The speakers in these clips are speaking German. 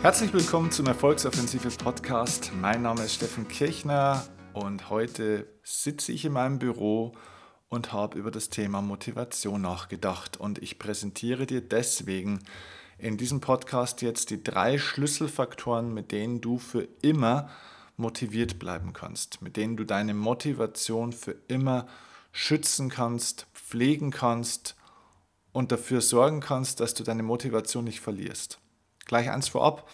Herzlich willkommen zum Erfolgsoffensive Podcast. Mein Name ist Steffen Kirchner und heute sitze ich in meinem Büro und habe über das Thema Motivation nachgedacht. Und ich präsentiere dir deswegen in diesem Podcast jetzt die drei Schlüsselfaktoren, mit denen du für immer motiviert bleiben kannst, mit denen du deine Motivation für immer schützen kannst, pflegen kannst und dafür sorgen kannst, dass du deine Motivation nicht verlierst. Gleich eins vorab,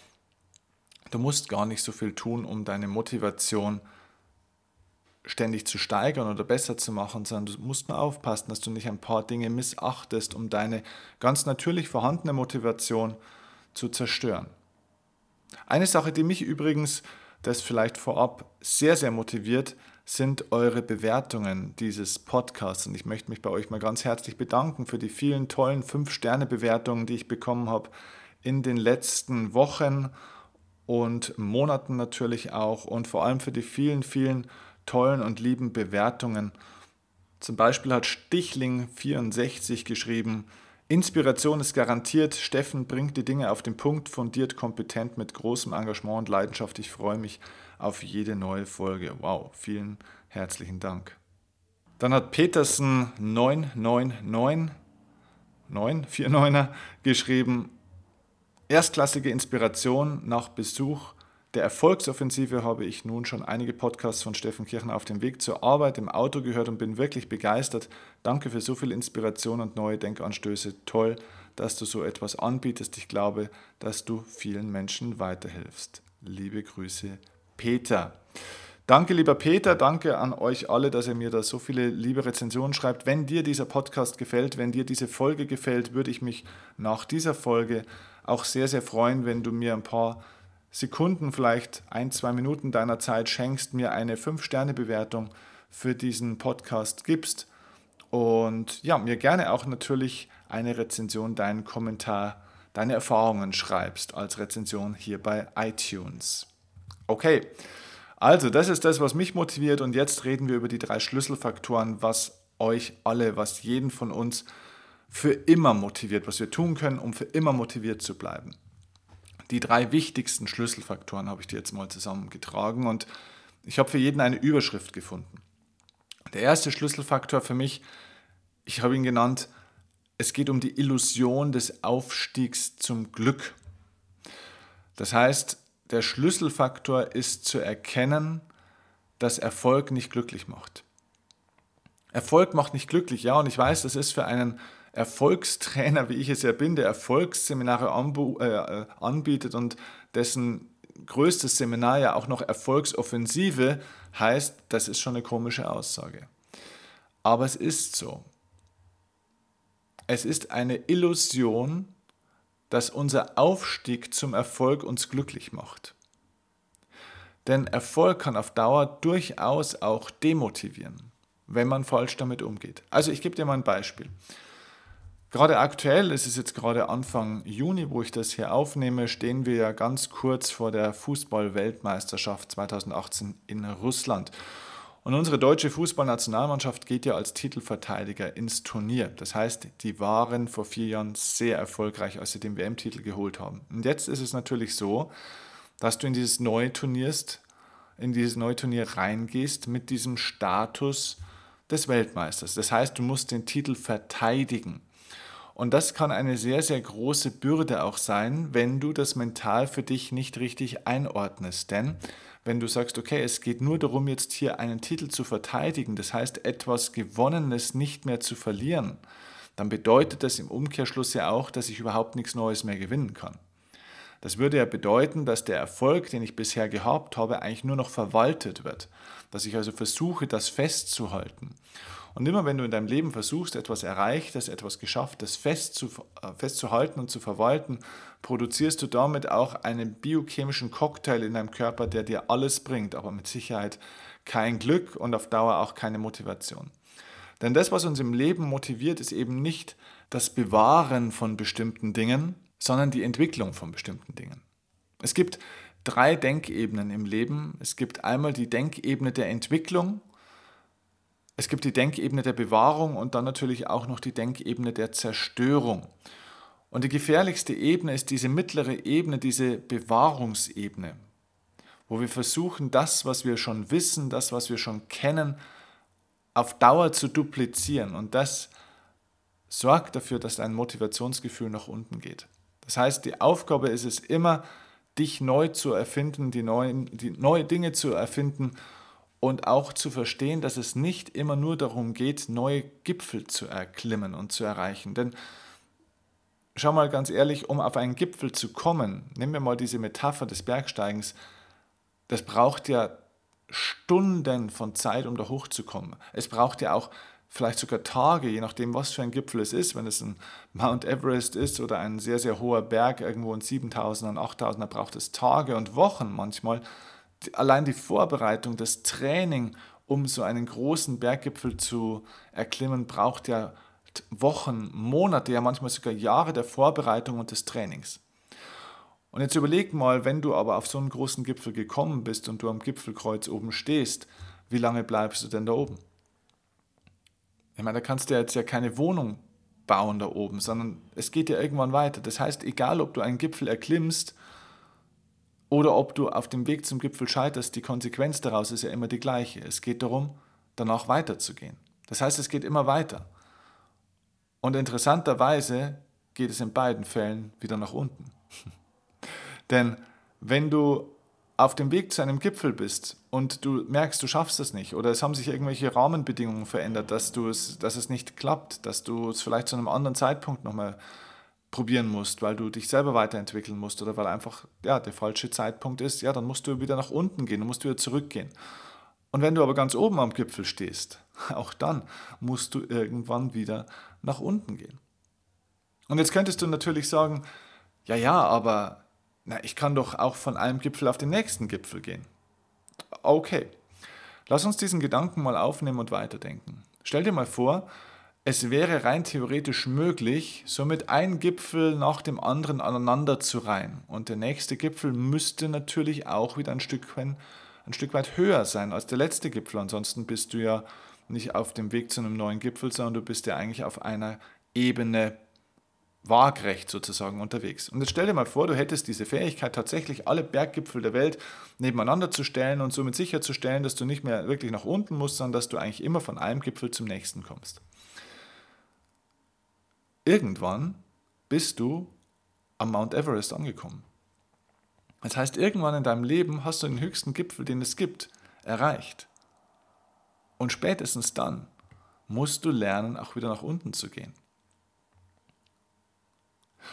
du musst gar nicht so viel tun, um deine Motivation ständig zu steigern oder besser zu machen, sondern du musst nur aufpassen, dass du nicht ein paar Dinge missachtest, um deine ganz natürlich vorhandene Motivation zu zerstören. Eine Sache, die mich übrigens das vielleicht vorab sehr, sehr motiviert, sind eure Bewertungen dieses Podcasts. Und ich möchte mich bei euch mal ganz herzlich bedanken für die vielen tollen 5-Sterne-Bewertungen, die ich bekommen habe in den letzten Wochen und Monaten natürlich auch und vor allem für die vielen, vielen tollen und lieben Bewertungen. Zum Beispiel hat Stichling64 geschrieben, Inspiration ist garantiert. Steffen bringt die Dinge auf den Punkt, fundiert, kompetent, mit großem Engagement und Leidenschaft. Ich freue mich auf jede neue Folge. Wow, vielen herzlichen Dank. Dann hat Petersen 999 949er geschrieben, erstklassige Inspiration nach Besuch der Erfolgsoffensive habe ich nun schon einige Podcasts von Steffen Kirchner auf dem Weg zur Arbeit im Auto gehört und bin wirklich begeistert. Danke für so viel Inspiration und neue Denkanstöße. Toll, dass du so etwas anbietest. Ich glaube, dass du vielen Menschen weiterhilfst. Liebe Grüße, Peter. Danke, lieber Peter, danke an euch alle, dass ihr mir da so viele liebe Rezensionen schreibt. Wenn dir dieser Podcast gefällt, wenn dir diese Folge gefällt, würde ich mich nach dieser Folge auch sehr, sehr freuen, wenn du mir ein paar Sekunden, vielleicht ein, zwei Minuten deiner Zeit schenkst, mir eine 5-Sterne-Bewertung für diesen Podcast gibst und ja, mir gerne auch natürlich eine Rezension, deinen Kommentar, deine Erfahrungen schreibst als Rezension hier bei iTunes. Okay, also das ist das, was mich motiviert und jetzt reden wir über die drei Schlüsselfaktoren, was euch alle, was jeden von uns für immer motiviert, was wir tun können, um für immer motiviert zu bleiben. Die drei wichtigsten Schlüsselfaktoren habe ich dir jetzt mal zusammengetragen und ich habe für jeden eine Überschrift gefunden. Der erste Schlüsselfaktor für mich, ich habe ihn genannt, es geht um die Illusion des Aufstiegs zum Glück. Das heißt, der Schlüsselfaktor ist zu erkennen, dass Erfolg nicht glücklich macht. Erfolg macht nicht glücklich, ja, und ich weiß, das ist für einen Erfolgstrainer, wie ich es ja bin, der Erfolgsseminare äh, anbietet und dessen größtes Seminar ja auch noch Erfolgsoffensive heißt, das ist schon eine komische Aussage. Aber es ist so. Es ist eine Illusion, dass unser Aufstieg zum Erfolg uns glücklich macht. Denn Erfolg kann auf Dauer durchaus auch demotivieren, wenn man falsch damit umgeht. Also ich gebe dir mal ein Beispiel. Gerade aktuell, es ist jetzt gerade Anfang Juni, wo ich das hier aufnehme, stehen wir ja ganz kurz vor der Fußball-Weltmeisterschaft 2018 in Russland. Und unsere deutsche Fußballnationalmannschaft geht ja als Titelverteidiger ins Turnier. Das heißt, die waren vor vier Jahren sehr erfolgreich, als sie den WM-Titel geholt haben. Und jetzt ist es natürlich so, dass du in dieses neue Turnierst, in dieses neue Turnier reingehst mit diesem Status des Weltmeisters. Das heißt, du musst den Titel verteidigen. Und das kann eine sehr, sehr große Bürde auch sein, wenn du das mental für dich nicht richtig einordnest. Denn wenn du sagst, okay, es geht nur darum, jetzt hier einen Titel zu verteidigen, das heißt etwas Gewonnenes nicht mehr zu verlieren, dann bedeutet das im Umkehrschluss ja auch, dass ich überhaupt nichts Neues mehr gewinnen kann. Das würde ja bedeuten, dass der Erfolg, den ich bisher gehabt habe, eigentlich nur noch verwaltet wird. Dass ich also versuche, das festzuhalten. Und immer wenn du in deinem Leben versuchst, etwas Erreichtes, etwas Geschafftes festzu, äh, festzuhalten und zu verwalten, produzierst du damit auch einen biochemischen Cocktail in deinem Körper, der dir alles bringt, aber mit Sicherheit kein Glück und auf Dauer auch keine Motivation. Denn das, was uns im Leben motiviert, ist eben nicht das Bewahren von bestimmten Dingen, sondern die Entwicklung von bestimmten Dingen. Es gibt drei Denkebenen im Leben. Es gibt einmal die Denkebene der Entwicklung, es gibt die Denkebene der Bewahrung und dann natürlich auch noch die Denkebene der Zerstörung. Und die gefährlichste Ebene ist diese mittlere Ebene, diese Bewahrungsebene, wo wir versuchen, das, was wir schon wissen, das, was wir schon kennen, auf Dauer zu duplizieren. Und das sorgt dafür, dass dein Motivationsgefühl nach unten geht. Das heißt, die Aufgabe ist es immer, dich neu zu erfinden, die, neuen, die neue Dinge zu erfinden und auch zu verstehen, dass es nicht immer nur darum geht, neue Gipfel zu erklimmen und zu erreichen. Denn schau mal ganz ehrlich, um auf einen Gipfel zu kommen, nehmen wir mal diese Metapher des Bergsteigens, das braucht ja Stunden von Zeit, um da hochzukommen. Es braucht ja auch vielleicht sogar Tage, je nachdem, was für ein Gipfel es ist. Wenn es ein Mount Everest ist oder ein sehr, sehr hoher Berg irgendwo in 7000 und 8000, da braucht es Tage und Wochen manchmal. Allein die Vorbereitung, das Training, um so einen großen Berggipfel zu erklimmen, braucht ja Wochen, Monate, ja manchmal sogar Jahre der Vorbereitung und des Trainings. Und jetzt überleg mal, wenn du aber auf so einen großen Gipfel gekommen bist und du am Gipfelkreuz oben stehst, wie lange bleibst du denn da oben? Ich meine, da kannst du jetzt ja keine Wohnung bauen da oben, sondern es geht ja irgendwann weiter. Das heißt, egal ob du einen Gipfel erklimmst oder ob du auf dem Weg zum Gipfel scheiterst, die Konsequenz daraus ist ja immer die gleiche. Es geht darum, danach weiterzugehen. Das heißt, es geht immer weiter. Und interessanterweise geht es in beiden Fällen wieder nach unten. Denn wenn du auf dem Weg zu einem Gipfel bist und du merkst, du schaffst es nicht oder es haben sich irgendwelche Rahmenbedingungen verändert, dass, du es, dass es nicht klappt, dass du es vielleicht zu einem anderen Zeitpunkt nochmal probieren musst, weil du dich selber weiterentwickeln musst oder weil einfach ja, der falsche Zeitpunkt ist, ja, dann musst du wieder nach unten gehen, du musst wieder zurückgehen. Und wenn du aber ganz oben am Gipfel stehst, auch dann musst du irgendwann wieder nach unten gehen. Und jetzt könntest du natürlich sagen, ja, ja, aber na, ich kann doch auch von einem Gipfel auf den nächsten Gipfel gehen. Okay, lass uns diesen Gedanken mal aufnehmen und weiterdenken. Stell dir mal vor, es wäre rein theoretisch möglich, somit ein Gipfel nach dem anderen aneinander zu reihen. Und der nächste Gipfel müsste natürlich auch wieder ein Stück, ein Stück weit höher sein als der letzte Gipfel. Ansonsten bist du ja nicht auf dem Weg zu einem neuen Gipfel, sondern du bist ja eigentlich auf einer Ebene waagrecht sozusagen unterwegs. Und jetzt stell dir mal vor, du hättest diese Fähigkeit, tatsächlich alle Berggipfel der Welt nebeneinander zu stellen und somit sicherzustellen, dass du nicht mehr wirklich nach unten musst, sondern dass du eigentlich immer von einem Gipfel zum nächsten kommst. Irgendwann bist du am Mount Everest angekommen. Das heißt, irgendwann in deinem Leben hast du den höchsten Gipfel, den es gibt, erreicht. Und spätestens dann musst du lernen, auch wieder nach unten zu gehen.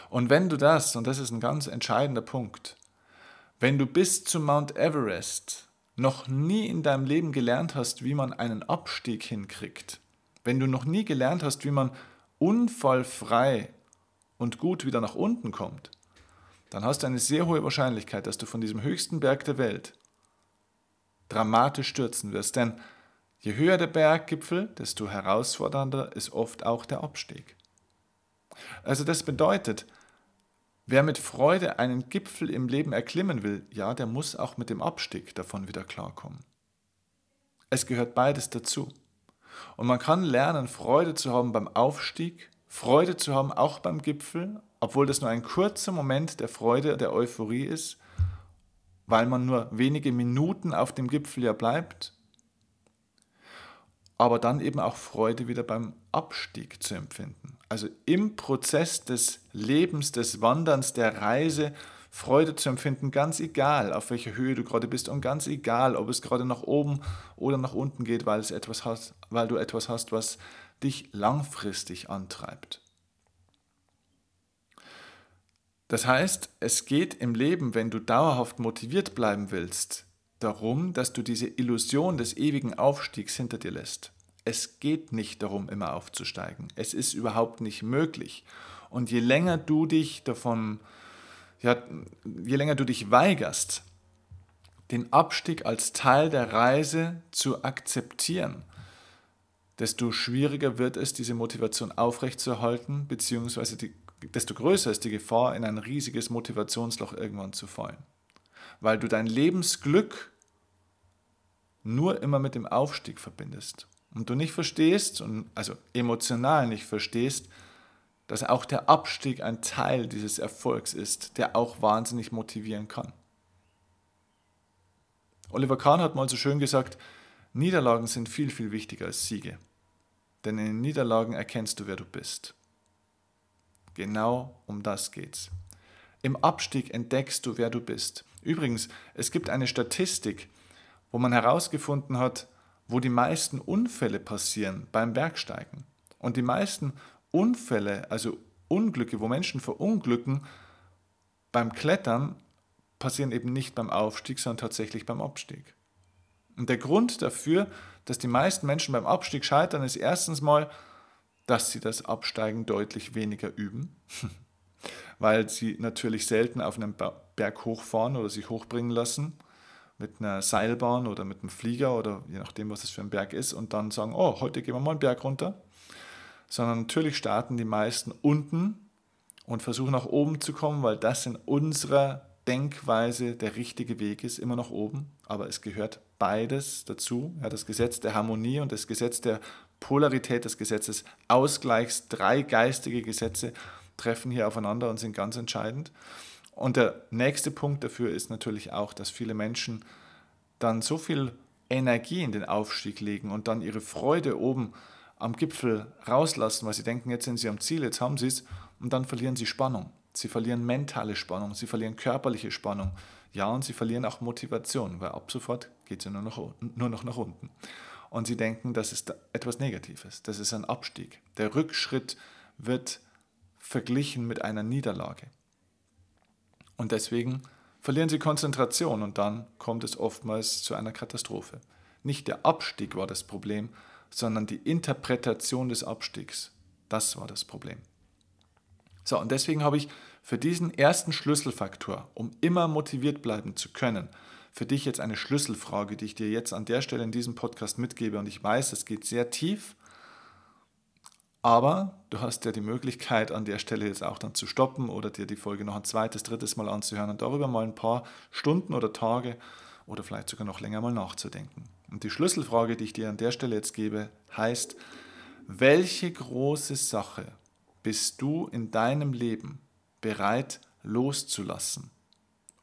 Und wenn du das, und das ist ein ganz entscheidender Punkt, wenn du bis zu Mount Everest noch nie in deinem Leben gelernt hast, wie man einen Abstieg hinkriegt, wenn du noch nie gelernt hast, wie man unfallfrei und gut wieder nach unten kommt, dann hast du eine sehr hohe Wahrscheinlichkeit, dass du von diesem höchsten Berg der Welt dramatisch stürzen wirst. Denn je höher der Berggipfel, desto herausfordernder ist oft auch der Abstieg. Also das bedeutet, wer mit Freude einen Gipfel im Leben erklimmen will, ja, der muss auch mit dem Abstieg davon wieder klarkommen. Es gehört beides dazu. Und man kann lernen, Freude zu haben beim Aufstieg, Freude zu haben auch beim Gipfel, obwohl das nur ein kurzer Moment der Freude, der Euphorie ist, weil man nur wenige Minuten auf dem Gipfel ja bleibt aber dann eben auch Freude wieder beim Abstieg zu empfinden. Also im Prozess des Lebens, des Wanderns, der Reise Freude zu empfinden, ganz egal, auf welcher Höhe du gerade bist und ganz egal, ob es gerade nach oben oder nach unten geht, weil, es etwas hast, weil du etwas hast, was dich langfristig antreibt. Das heißt, es geht im Leben, wenn du dauerhaft motiviert bleiben willst, darum, dass du diese Illusion des ewigen Aufstiegs hinter dir lässt. Es geht nicht darum, immer aufzusteigen. Es ist überhaupt nicht möglich. Und je länger du dich davon, ja, je länger du dich weigerst, den Abstieg als Teil der Reise zu akzeptieren, desto schwieriger wird es, diese Motivation aufrechtzuerhalten, beziehungsweise die, desto größer ist die Gefahr, in ein riesiges Motivationsloch irgendwann zu fallen. Weil du dein Lebensglück nur immer mit dem Aufstieg verbindest und du nicht verstehst, und also emotional nicht verstehst, dass auch der Abstieg ein Teil dieses Erfolgs ist, der auch wahnsinnig motivieren kann. Oliver Kahn hat mal so schön gesagt, Niederlagen sind viel, viel wichtiger als Siege. Denn in den Niederlagen erkennst du, wer du bist. Genau um das geht's. Im Abstieg entdeckst du, wer du bist. Übrigens, es gibt eine Statistik, wo man herausgefunden hat, wo die meisten Unfälle passieren beim Bergsteigen. Und die meisten Unfälle, also Unglücke, wo Menschen verunglücken, beim Klettern passieren eben nicht beim Aufstieg, sondern tatsächlich beim Abstieg. Und der Grund dafür, dass die meisten Menschen beim Abstieg scheitern, ist erstens mal, dass sie das Absteigen deutlich weniger üben, weil sie natürlich selten auf einem Berg hochfahren oder sich hochbringen lassen mit einer Seilbahn oder mit einem Flieger oder je nachdem, was es für ein Berg ist und dann sagen, oh, heute gehen wir mal einen Berg runter. Sondern natürlich starten die meisten unten und versuchen nach oben zu kommen, weil das in unserer Denkweise der richtige Weg ist, immer nach oben. Aber es gehört beides dazu. Ja, das Gesetz der Harmonie und das Gesetz der Polarität, das Gesetz des Ausgleichs, drei geistige Gesetze treffen hier aufeinander und sind ganz entscheidend. Und der nächste Punkt dafür ist natürlich auch, dass viele Menschen dann so viel Energie in den Aufstieg legen und dann ihre Freude oben am Gipfel rauslassen, weil sie denken, jetzt sind sie am Ziel, jetzt haben sie es, und dann verlieren sie Spannung. Sie verlieren mentale Spannung, sie verlieren körperliche Spannung. Ja, und sie verlieren auch Motivation, weil ab sofort geht es nur nur noch nach unten. Und sie denken, das ist etwas Negatives, das ist ein Abstieg. Der Rückschritt wird verglichen mit einer Niederlage. Und deswegen verlieren sie Konzentration und dann kommt es oftmals zu einer Katastrophe. Nicht der Abstieg war das Problem, sondern die Interpretation des Abstiegs. Das war das Problem. So, und deswegen habe ich für diesen ersten Schlüsselfaktor, um immer motiviert bleiben zu können, für dich jetzt eine Schlüsselfrage, die ich dir jetzt an der Stelle in diesem Podcast mitgebe. Und ich weiß, es geht sehr tief, aber du hast ja die Möglichkeit, an der Stelle jetzt auch dann zu stoppen oder dir die Folge noch ein zweites, drittes Mal anzuhören und darüber mal ein paar Stunden oder Tage oder vielleicht sogar noch länger mal nachzudenken. Und die Schlüsselfrage, die ich dir an der Stelle jetzt gebe, heißt, welche große Sache bist du in deinem Leben bereit loszulassen,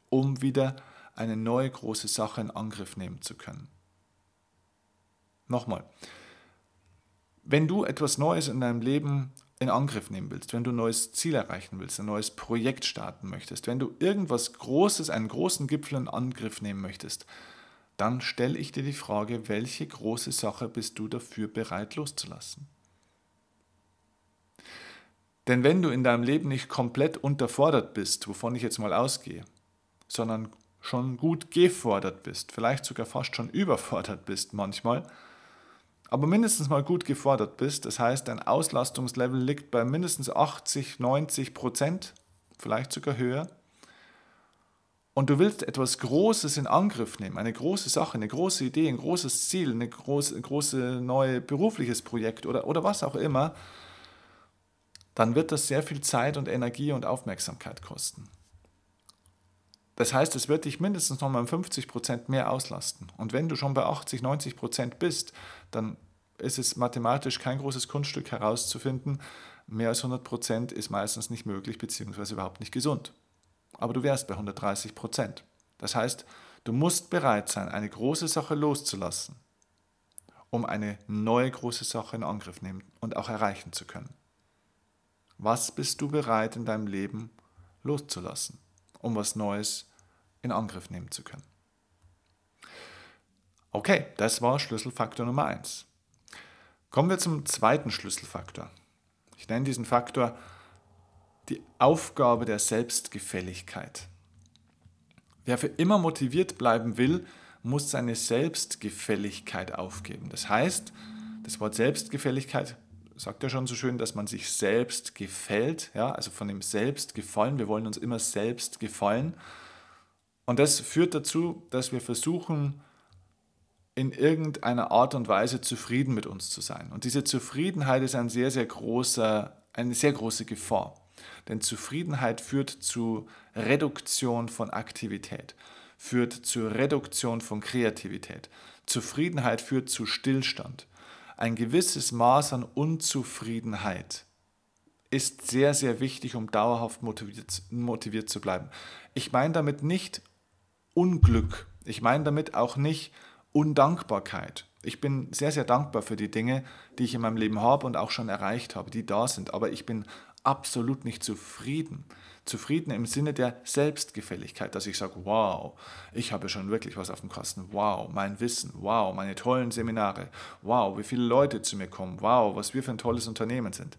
um wieder eine neue große Sache in Angriff nehmen zu können? Nochmal, wenn du etwas Neues in deinem Leben in Angriff nehmen willst, wenn du ein neues Ziel erreichen willst, ein neues Projekt starten möchtest, wenn du irgendwas Großes, einen großen Gipfel in Angriff nehmen möchtest, dann stelle ich dir die Frage, welche große Sache bist du dafür bereit loszulassen? Denn wenn du in deinem Leben nicht komplett unterfordert bist, wovon ich jetzt mal ausgehe, sondern schon gut gefordert bist, vielleicht sogar fast schon überfordert bist manchmal, aber mindestens mal gut gefordert bist, das heißt, dein Auslastungslevel liegt bei mindestens 80, 90 Prozent, vielleicht sogar höher, und du willst etwas Großes in Angriff nehmen, eine große Sache, eine große Idee, ein großes Ziel, ein große, große neue berufliches Projekt oder, oder was auch immer, dann wird das sehr viel Zeit und Energie und Aufmerksamkeit kosten. Das heißt, es wird dich mindestens nochmal um 50 Prozent mehr auslasten. Und wenn du schon bei 80, 90 Prozent bist, dann ist es mathematisch kein großes Kunststück herauszufinden, mehr als 100 Prozent ist meistens nicht möglich bzw. überhaupt nicht gesund. Aber du wärst bei 130 Prozent. Das heißt, du musst bereit sein, eine große Sache loszulassen, um eine neue große Sache in Angriff nehmen und auch erreichen zu können. Was bist du bereit in deinem Leben loszulassen, um was Neues in Angriff nehmen zu können. Okay, das war Schlüsselfaktor Nummer 1. Kommen wir zum zweiten Schlüsselfaktor. Ich nenne diesen Faktor die Aufgabe der Selbstgefälligkeit. Wer für immer motiviert bleiben will, muss seine Selbstgefälligkeit aufgeben. Das heißt, das Wort Selbstgefälligkeit sagt ja schon so schön, dass man sich selbst gefällt, ja, also von dem Selbst gefallen. Wir wollen uns immer selbst gefallen. Und das führt dazu, dass wir versuchen, in irgendeiner Art und Weise zufrieden mit uns zu sein. Und diese Zufriedenheit ist ein sehr, sehr großer, eine sehr große Gefahr. Denn Zufriedenheit führt zu Reduktion von Aktivität, führt zur Reduktion von Kreativität. Zufriedenheit führt zu Stillstand. Ein gewisses Maß an Unzufriedenheit ist sehr, sehr wichtig, um dauerhaft motiviert, motiviert zu bleiben. Ich meine damit nicht Unglück. Ich meine damit auch nicht Undankbarkeit. Ich bin sehr, sehr dankbar für die Dinge, die ich in meinem Leben habe und auch schon erreicht habe, die da sind. Aber ich bin absolut nicht zufrieden. Zufrieden im Sinne der Selbstgefälligkeit, dass ich sage, wow, ich habe schon wirklich was auf dem Kasten. Wow, mein Wissen. Wow, meine tollen Seminare. Wow, wie viele Leute zu mir kommen. Wow, was wir für ein tolles Unternehmen sind.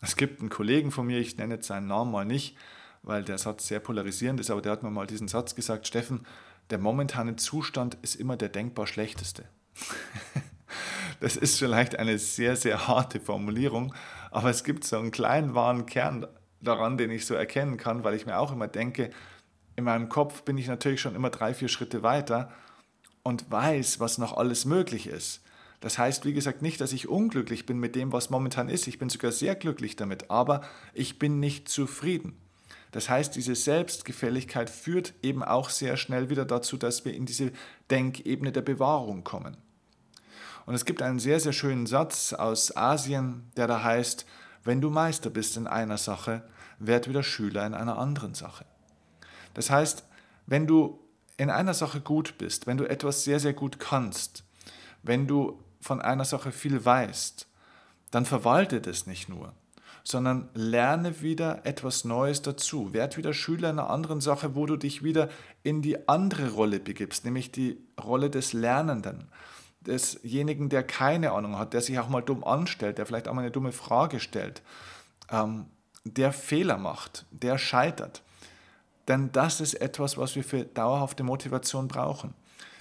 Es gibt einen Kollegen von mir, ich nenne jetzt seinen Namen mal nicht, weil der Satz sehr polarisierend ist, aber der hat mir mal diesen Satz gesagt, Steffen, der momentane Zustand ist immer der denkbar schlechteste. das ist vielleicht eine sehr, sehr harte Formulierung, aber es gibt so einen kleinen wahren Kern daran, den ich so erkennen kann, weil ich mir auch immer denke, in meinem Kopf bin ich natürlich schon immer drei, vier Schritte weiter und weiß, was noch alles möglich ist. Das heißt, wie gesagt, nicht, dass ich unglücklich bin mit dem, was momentan ist. Ich bin sogar sehr glücklich damit, aber ich bin nicht zufrieden. Das heißt, diese Selbstgefälligkeit führt eben auch sehr schnell wieder dazu, dass wir in diese Denkebene der Bewahrung kommen. Und es gibt einen sehr, sehr schönen Satz aus Asien, der da heißt, wenn du Meister bist in einer Sache, werd wieder Schüler in einer anderen Sache. Das heißt, wenn du in einer Sache gut bist, wenn du etwas sehr, sehr gut kannst, wenn du von einer Sache viel weißt, dann verwalte das nicht nur, sondern lerne wieder etwas Neues dazu. Werd wieder Schüler in einer anderen Sache, wo du dich wieder in die andere Rolle begibst, nämlich die Rolle des Lernenden, desjenigen, der keine Ahnung hat, der sich auch mal dumm anstellt, der vielleicht auch mal eine dumme Frage stellt, ähm, der Fehler macht, der scheitert. Denn das ist etwas, was wir für dauerhafte Motivation brauchen.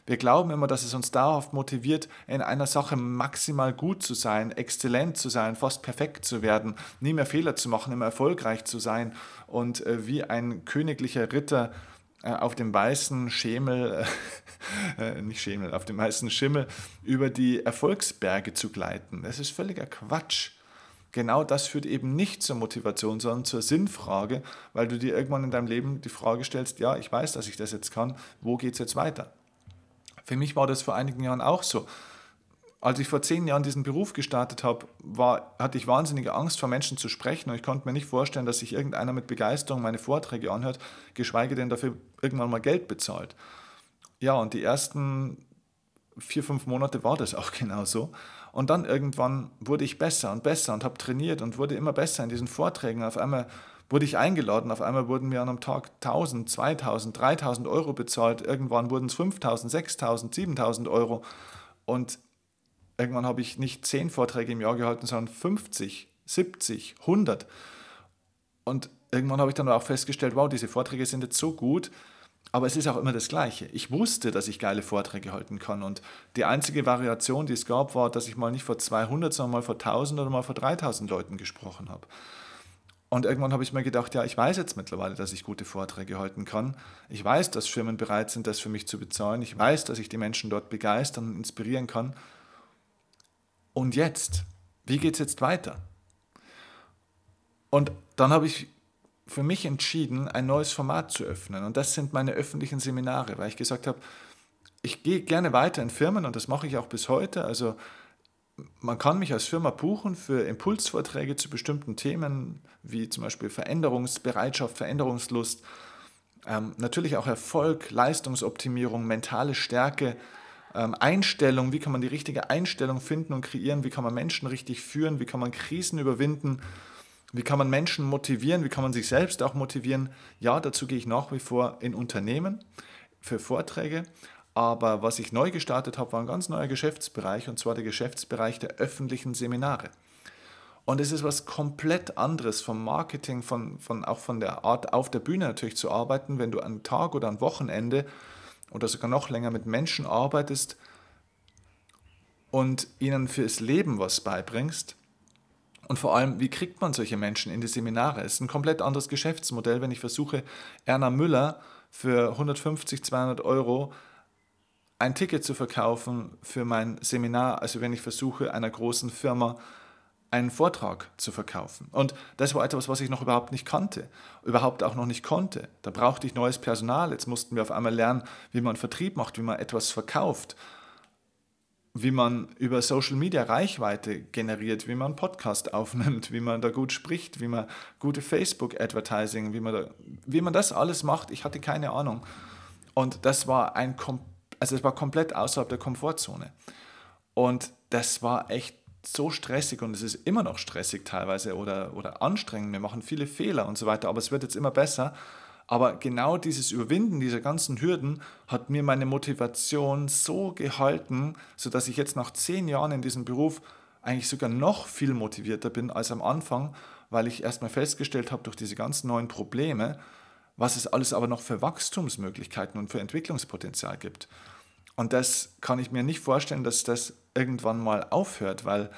Wir glauben immer, dass es uns dauerhaft motiviert, in einer Sache maximal gut zu sein, exzellent zu sein, fast perfekt zu werden, nie mehr Fehler zu machen, immer erfolgreich zu sein und äh, wie ein königlicher Ritter äh, auf dem weißen Schemel, äh, nicht Schemel, auf dem weißen Schimmel über die Erfolgsberge zu gleiten. Das ist völliger Quatsch. Genau das führt eben nicht zur Motivation, sondern zur Sinnfrage, weil du dir irgendwann in deinem Leben die Frage stellst, ja, ich weiß, dass ich das jetzt kann, wo geht es jetzt weiter? Für mich war das vor einigen Jahren auch so. Als ich vor zehn Jahren diesen Beruf gestartet habe, war, hatte ich wahnsinnige Angst, vor Menschen zu sprechen und ich konnte mir nicht vorstellen, dass sich irgendeiner mit Begeisterung meine Vorträge anhört, geschweige denn dafür irgendwann mal Geld bezahlt. Ja, und die ersten vier, fünf Monate war das auch genau so. Und dann irgendwann wurde ich besser und besser und habe trainiert und wurde immer besser in diesen Vorträgen. Auf einmal wurde ich eingeladen. Auf einmal wurden mir an einem Tag 1000, 2000, 3000 Euro bezahlt. Irgendwann wurden es 5000, 6000, 7000 Euro. Und irgendwann habe ich nicht 10 Vorträge im Jahr gehalten, sondern 50, 70, 100. Und irgendwann habe ich dann auch festgestellt, wow, diese Vorträge sind jetzt so gut, aber es ist auch immer das Gleiche. Ich wusste, dass ich geile Vorträge halten kann und die einzige Variation, die es gab, war, dass ich mal nicht vor 200, sondern mal vor 1000 oder mal vor 3000 Leuten gesprochen habe. Und irgendwann habe ich mir gedacht, ja, ich weiß jetzt mittlerweile, dass ich gute Vorträge halten kann. Ich weiß, dass Firmen bereit sind, das für mich zu bezahlen. Ich weiß, dass ich die Menschen dort begeistern und inspirieren kann. Und jetzt, wie geht es jetzt weiter? Und dann habe ich für mich entschieden, ein neues Format zu öffnen. Und das sind meine öffentlichen Seminare, weil ich gesagt habe, ich gehe gerne weiter in Firmen und das mache ich auch bis heute. Also man kann mich als Firma buchen für Impulsvorträge zu bestimmten Themen, wie zum Beispiel Veränderungsbereitschaft, Veränderungslust, ähm, natürlich auch Erfolg, Leistungsoptimierung, mentale Stärke, ähm, Einstellung, wie kann man die richtige Einstellung finden und kreieren, wie kann man Menschen richtig führen, wie kann man Krisen überwinden, wie kann man Menschen motivieren, wie kann man sich selbst auch motivieren. Ja, dazu gehe ich nach wie vor in Unternehmen für Vorträge, aber was ich neu gestartet habe, war ein ganz neuer Geschäftsbereich, und zwar der Geschäftsbereich der öffentlichen Seminare. Und es ist was komplett anderes vom Marketing, von, von, auch von der Art, auf der Bühne natürlich zu arbeiten, wenn du einen Tag oder ein Wochenende oder sogar noch länger mit Menschen arbeitest und ihnen fürs Leben was beibringst. Und vor allem, wie kriegt man solche Menschen in die Seminare? Es ist ein komplett anderes Geschäftsmodell, wenn ich versuche, Erna Müller für 150, 200 Euro ein Ticket zu verkaufen für mein Seminar, also wenn ich versuche, einer großen Firma einen Vortrag zu verkaufen. Und das war etwas, was ich noch überhaupt nicht kannte, überhaupt auch noch nicht konnte. Da brauchte ich neues Personal. Jetzt mussten wir auf einmal lernen, wie man Vertrieb macht, wie man etwas verkauft. wie man über Social Media Reichweite generiert, wie man Podcast aufnimmt, wie man da gut spricht, wie man gute Facebook-Advertising, wie, man wie man das alles macht. Ich hatte keine Ahnung. Und das war ein, also es war komplett außerhalb der Komfortzone. Und das war echt so stressig und es ist immer noch stressig teilweise oder, oder anstrengend. Wir machen viele Fehler und so weiter, aber es wird jetzt immer besser. Aber genau dieses Überwinden dieser ganzen Hürden hat mir meine Motivation so gehalten, sodass ich jetzt nach zehn Jahren in diesem Beruf eigentlich sogar noch viel motivierter bin als am Anfang, weil ich erstmal festgestellt habe durch diese ganzen neuen Probleme, was es alles aber noch für Wachstumsmöglichkeiten und für Entwicklungspotenzial gibt. Und das kann ich mir nicht vorstellen, dass das irgendwann mal aufhört, weil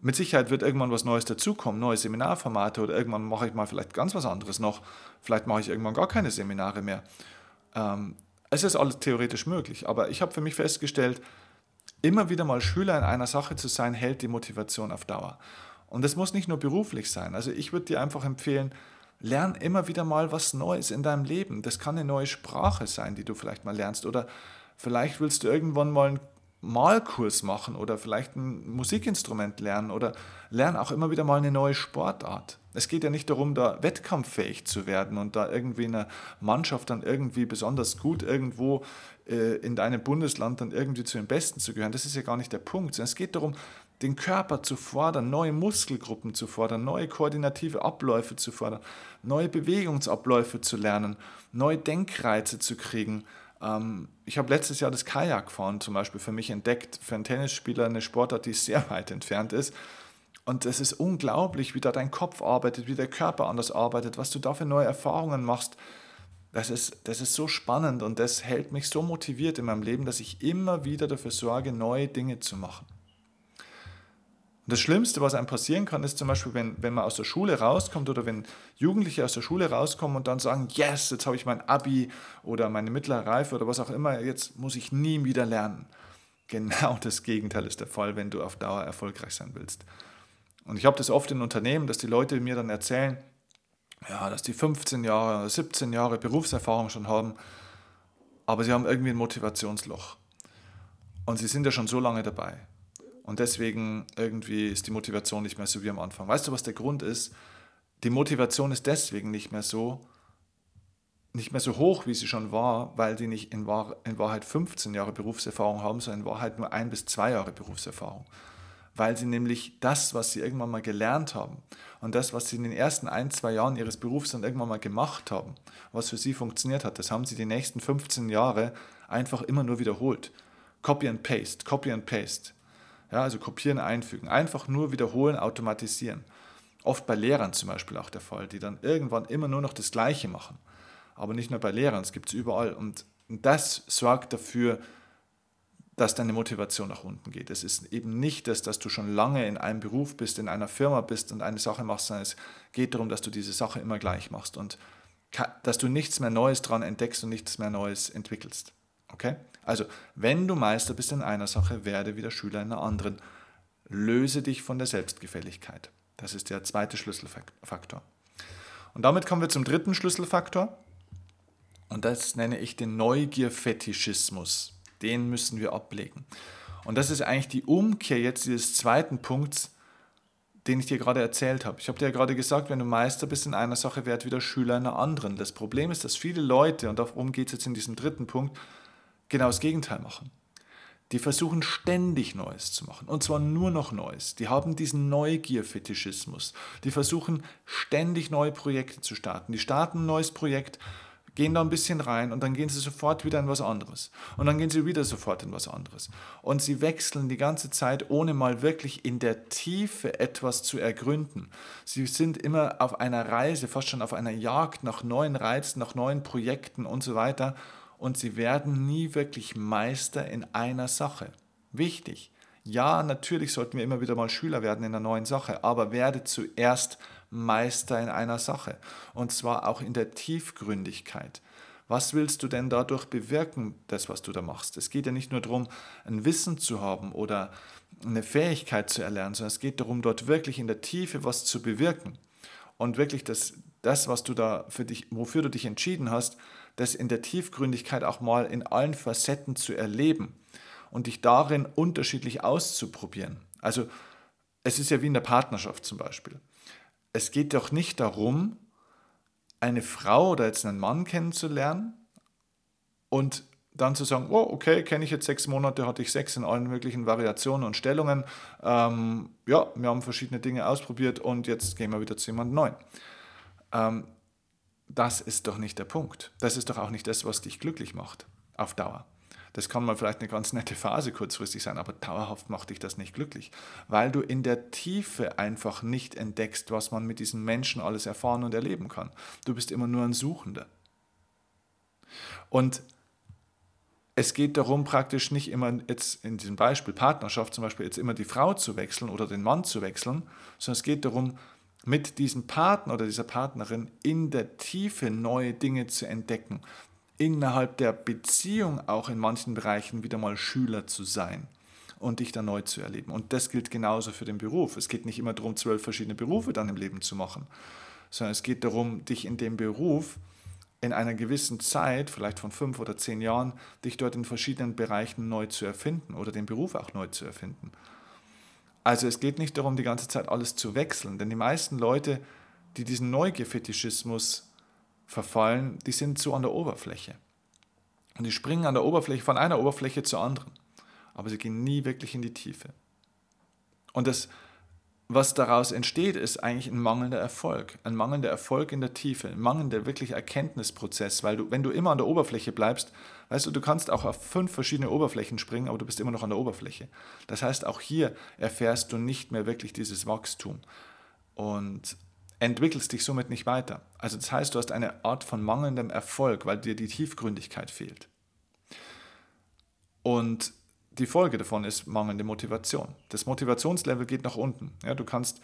mit Sicherheit wird irgendwann was Neues dazukommen, neue Seminarformate oder irgendwann mache ich mal vielleicht ganz was anderes noch. Vielleicht mache ich irgendwann gar keine Seminare mehr. Ähm, es ist alles theoretisch möglich, aber ich habe für mich festgestellt, immer wieder mal Schüler in einer Sache zu sein, hält die Motivation auf Dauer. Und das muss nicht nur beruflich sein. Also ich würde dir einfach empfehlen, lern immer wieder mal was Neues in deinem Leben. Das kann eine neue Sprache sein, die du vielleicht mal lernst. Oder vielleicht willst du irgendwann mal einen Malkurs machen oder vielleicht ein Musikinstrument lernen oder lern auch immer wieder mal eine neue Sportart. Es geht ja nicht darum, da wettkampffähig zu werden und da irgendwie eine Mannschaft dann irgendwie besonders gut irgendwo äh, in deinem Bundesland dann irgendwie zu den Besten zu gehören. Das ist ja gar nicht der Punkt. es geht darum, den Körper zu fordern, neue Muskelgruppen zu fordern, neue koordinative Abläufe zu fordern, neue Bewegungsabläufe zu lernen, neue Denkreize zu kriegen, ich habe letztes Jahr das Kajakfahren zum Beispiel für mich entdeckt, für einen Tennisspieler eine Sportart, die sehr weit entfernt ist. Und es ist unglaublich, wie da dein Kopf arbeitet, wie der Körper anders arbeitet, was du da für neue Erfahrungen machst. Das ist, das ist so spannend und das hält mich so motiviert in meinem Leben, dass ich immer wieder dafür sorge, neue Dinge zu machen. Und das Schlimmste, was einem passieren kann, ist zum Beispiel, wenn, wenn man aus der Schule rauskommt oder wenn Jugendliche aus der Schule rauskommen und dann sagen, yes, jetzt habe ich mein Abi oder meine mittlere Reife oder was auch immer, jetzt muss ich nie wieder lernen. Genau das Gegenteil ist der Fall, wenn du auf Dauer erfolgreich sein willst. Und ich habe das oft in Unternehmen, dass die Leute mir dann erzählen, ja, dass die 15 Jahre oder 17 Jahre Berufserfahrung schon haben, aber sie haben irgendwie ein Motivationsloch. Und sie sind ja schon so lange dabei. Und deswegen irgendwie ist die Motivation nicht mehr so wie am Anfang. Weißt du, was der Grund ist? Die Motivation ist deswegen nicht mehr so, nicht mehr so hoch, wie sie schon war, weil die nicht in, Wahr, in Wahrheit 15 Jahre Berufserfahrung haben, sondern in Wahrheit nur ein bis zwei Jahre Berufserfahrung. Weil sie nämlich das, was sie irgendwann mal gelernt haben und das, was sie in den ersten ein, zwei Jahren ihres Berufs dann irgendwann mal gemacht haben, was für sie funktioniert hat, das haben sie die nächsten 15 Jahre einfach immer nur wiederholt. Copy and Paste, Copy and Paste. Ja, also kopieren, einfügen. Einfach nur wiederholen, automatisieren. Oft bei Lehrern zum Beispiel auch der Fall, die dann irgendwann immer nur noch das Gleiche machen. Aber nicht nur bei Lehrern, es gibt es überall. Und das sorgt dafür, dass deine Motivation nach unten geht. Es ist eben nicht das, dass du schon lange in einem Beruf bist, in einer Firma bist und eine Sache machst, sondern es geht darum, dass du diese Sache immer gleich machst und dass du nichts mehr Neues dran entdeckst und nichts mehr Neues entwickelst. Okay? Also, wenn du Meister bist in einer Sache, werde wieder Schüler in einer anderen. Löse dich von der Selbstgefälligkeit. Das ist der zweite Schlüsselfaktor. Und damit kommen wir zum dritten Schlüsselfaktor. Und das nenne ich den Neugierfetischismus. Den müssen wir ablegen. Und das ist eigentlich die Umkehr jetzt dieses zweiten Punkts, den ich dir gerade erzählt habe. Ich habe dir ja gerade gesagt, wenn du Meister bist in einer Sache, werd wieder Schüler in einer anderen. Das Problem ist, dass viele Leute, und darum geht es jetzt in diesem dritten Punkt, genau das Gegenteil machen. Die versuchen ständig Neues zu machen. Und zwar nur noch Neues. Die haben diesen Neugierfetischismus. Die versuchen ständig neue Projekte zu starten. Die starten ein neues Projekt, gehen da ein bisschen rein und dann gehen sie sofort wieder in was anderes. Und dann gehen sie wieder sofort in was anderes. Und sie wechseln die ganze Zeit, ohne mal wirklich in der Tiefe etwas zu ergründen. Sie sind immer auf einer Reise, fast schon auf einer Jagd nach neuen Reizen, nach neuen Projekten und so weiter und sie werden nie wirklich Meister in einer Sache. Wichtig. Ja, natürlich sollten wir immer wieder mal Schüler werden in einer neuen Sache, aber werde zuerst Meister in einer Sache. Und zwar auch in der Tiefgründigkeit. Was willst du denn dadurch bewirken, das, was du da machst? Es geht ja nicht nur darum, ein Wissen zu haben oder eine Fähigkeit zu erlernen, sondern es geht darum, dort wirklich in der Tiefe was zu bewirken. Und wirklich das, das was du da für dich, wofür du dich entschieden hast, das in der Tiefgründigkeit auch mal in allen Facetten zu erleben. und dich darin unterschiedlich auszuprobieren. Also es ist ja wie in der Partnerschaft zum Beispiel. Es geht doch nicht darum, eine Frau oder jetzt einen Mann kennenzulernen und dann zu sagen, oh, okay, kenne ich jetzt sechs Monate, hatte ich Sex in allen möglichen Variationen und Stellungen. Ähm, ja, wir haben verschiedene Dinge ausprobiert und jetzt gehen wir wieder zu jemandem Neuen. Ähm, das ist doch nicht der Punkt. Das ist doch auch nicht das, was dich glücklich macht auf Dauer. Das kann mal vielleicht eine ganz nette Phase kurzfristig sein, aber dauerhaft macht dich das nicht glücklich, weil du in der Tiefe einfach nicht entdeckst, was man mit diesen Menschen alles erfahren und erleben kann. Du bist immer nur ein Suchender. Und es geht darum, praktisch nicht immer jetzt in diesem Beispiel Partnerschaft zum Beispiel jetzt immer die Frau zu wechseln oder den Mann zu wechseln, sondern es geht darum, mit diesem Partner oder dieser Partnerin in der Tiefe neue Dinge zu entdecken, innerhalb der Beziehung auch in manchen Bereichen wieder mal Schüler zu sein und dich dann neu zu erleben. Und das gilt genauso für den Beruf. Es geht nicht immer darum, zwölf verschiedene Berufe dann im Leben zu machen, sondern es geht darum, dich in dem Beruf in einer gewissen Zeit, vielleicht von fünf oder zehn Jahren, dich dort in verschiedenen Bereichen neu zu erfinden oder den Beruf auch neu zu erfinden. Also es geht nicht darum, die ganze Zeit alles zu wechseln, denn die meisten Leute, die diesen Neugefetischismus verfallen, die sind so an der Oberfläche. Und die springen an der Oberfläche von einer Oberfläche zur anderen. Aber sie gehen nie wirklich in die Tiefe. Und das, was daraus entsteht, ist eigentlich ein mangelnder Erfolg. Ein mangelnder Erfolg in der Tiefe, ein mangelnder wirklich Erkenntnisprozess, weil du, wenn du immer an der Oberfläche bleibst, weißt du, du kannst auch auf fünf verschiedene Oberflächen springen, aber du bist immer noch an der Oberfläche. Das heißt, auch hier erfährst du nicht mehr wirklich dieses Wachstum. Und entwickelst dich somit nicht weiter. Also das heißt, du hast eine Art von mangelndem Erfolg, weil dir die Tiefgründigkeit fehlt. Und die Folge davon ist mangelnde Motivation. Das Motivationslevel geht nach unten. Ja, du kannst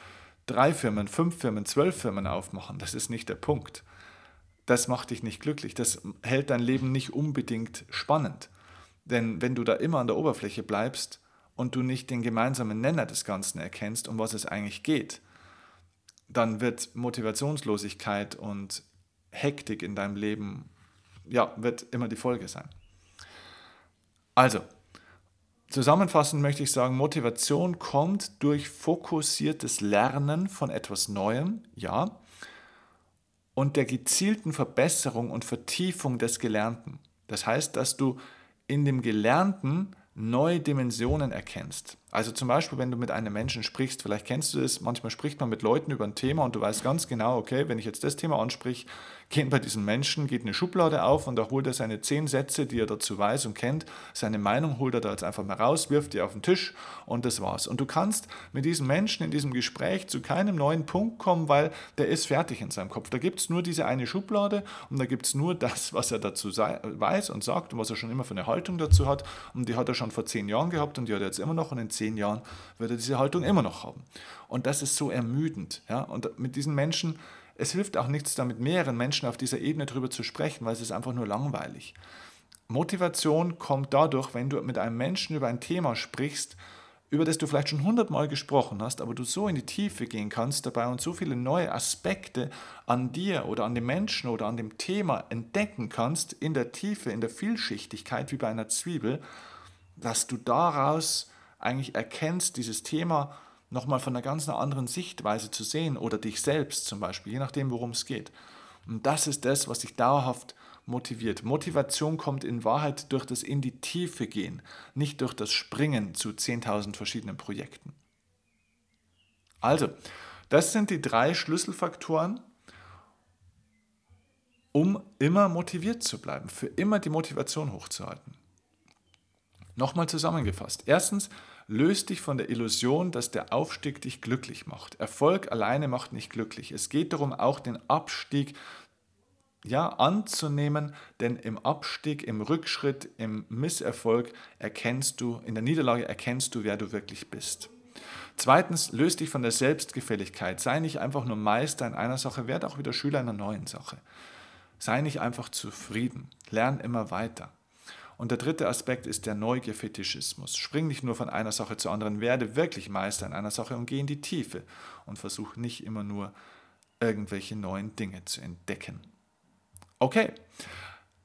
drei Firmen, fünf Firmen, zwölf Firmen aufmachen. Das ist nicht der Punkt. Das macht dich nicht glücklich. Das hält dein Leben nicht unbedingt spannend. Denn wenn du da immer an der Oberfläche bleibst und du nicht den gemeinsamen Nenner des Ganzen erkennst, um was es eigentlich geht, dann wird Motivationslosigkeit und Hektik in deinem Leben, ja, wird immer die Folge sein. Also, zusammenfassend möchte ich sagen, Motivation kommt durch fokussiertes Lernen von etwas Neuem, ja, und der gezielten Verbesserung und Vertiefung des Gelernten. Das heißt, dass du in dem Gelernten neue Dimensionen erkennst. Also zum Beispiel, wenn du mit einem Menschen sprichst, vielleicht kennst du das, manchmal spricht man mit Leuten über ein Thema und du weißt ganz genau, okay, wenn ich jetzt das Thema ansprich, geht bei diesem Menschen, geht eine Schublade auf und da holt er seine zehn Sätze, die er dazu weiß und kennt, seine Meinung holt er da jetzt einfach mal raus, wirft die auf den Tisch und das war's. Und du kannst mit diesem Menschen in diesem Gespräch zu keinem neuen Punkt kommen, weil der ist fertig in seinem Kopf. Da gibt es nur diese eine Schublade und da gibt es nur das, was er dazu weiß und sagt und was er schon immer für eine Haltung dazu hat und die hat er schon vor zehn Jahren gehabt und die hat er jetzt immer noch und in zehn Jahren wird er diese Haltung immer noch haben. Und das ist so ermüdend. Ja? Und mit diesen Menschen, es hilft auch nichts, da mit mehreren Menschen auf dieser Ebene drüber zu sprechen, weil es ist einfach nur langweilig. Motivation kommt dadurch, wenn du mit einem Menschen über ein Thema sprichst, über das du vielleicht schon hundertmal gesprochen hast, aber du so in die Tiefe gehen kannst dabei und so viele neue Aspekte an dir oder an dem Menschen oder an dem Thema entdecken kannst, in der Tiefe, in der Vielschichtigkeit wie bei einer Zwiebel, dass du daraus eigentlich erkennst, dieses Thema nochmal von einer ganz anderen Sichtweise zu sehen oder dich selbst zum Beispiel, je nachdem, worum es geht. Und das ist das, was dich dauerhaft motiviert. Motivation kommt in Wahrheit durch das in die Tiefe gehen, nicht durch das Springen zu 10.000 verschiedenen Projekten. Also, das sind die drei Schlüsselfaktoren, um immer motiviert zu bleiben, für immer die Motivation hochzuhalten. Nochmal zusammengefasst. Erstens, löst dich von der Illusion, dass der Aufstieg dich glücklich macht. Erfolg alleine macht nicht glücklich. Es geht darum, auch den Abstieg ja, anzunehmen, denn im Abstieg, im Rückschritt, im Misserfolg erkennst du, in der Niederlage erkennst du, wer du wirklich bist. Zweitens, löst dich von der Selbstgefälligkeit. Sei nicht einfach nur Meister in einer Sache, werde auch wieder Schüler in einer neuen Sache. Sei nicht einfach zufrieden, lern immer weiter. Und der dritte Aspekt ist der Neugierfetischismus. Spring nicht nur von einer Sache zur anderen, werde wirklich Meister in einer Sache und geh in die Tiefe und versuch nicht immer nur irgendwelche neuen Dinge zu entdecken. Okay,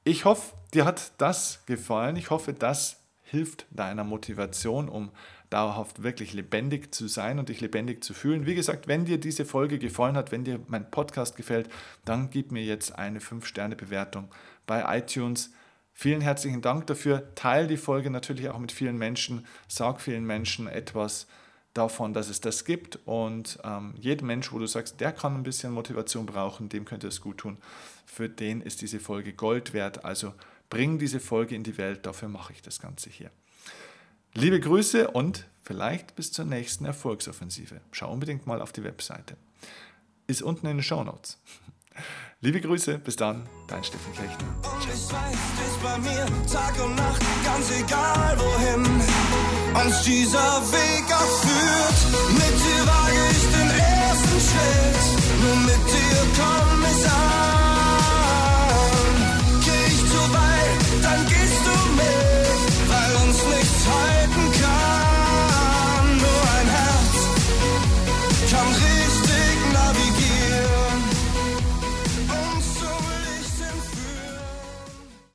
ich hoffe, dir hat das gefallen. Ich hoffe, das hilft deiner Motivation, um dauerhaft wirklich lebendig zu sein und dich lebendig zu fühlen. Wie gesagt, wenn dir diese Folge gefallen hat, wenn dir mein Podcast gefällt, dann gib mir jetzt eine 5-Sterne-Bewertung bei iTunes. Vielen herzlichen Dank dafür. Teil die Folge natürlich auch mit vielen Menschen. Sag vielen Menschen etwas davon, dass es das gibt. Und ähm, jedem Mensch, wo du sagst, der kann ein bisschen Motivation brauchen, dem könnte es gut tun, für den ist diese Folge Gold wert. Also bring diese Folge in die Welt, dafür mache ich das Ganze hier. Liebe Grüße und vielleicht bis zur nächsten Erfolgsoffensive. Schau unbedingt mal auf die Webseite. Ist unten in den Show Notes. Liebe Grüße, bis dann, dein Steffen Kirchner. Und ich weiß, bist bei mir Tag und Nacht, ganz egal wohin uns dieser Weg auch führt. Mit dir wage ich den ersten Schritt, nur mit dir komm ich an.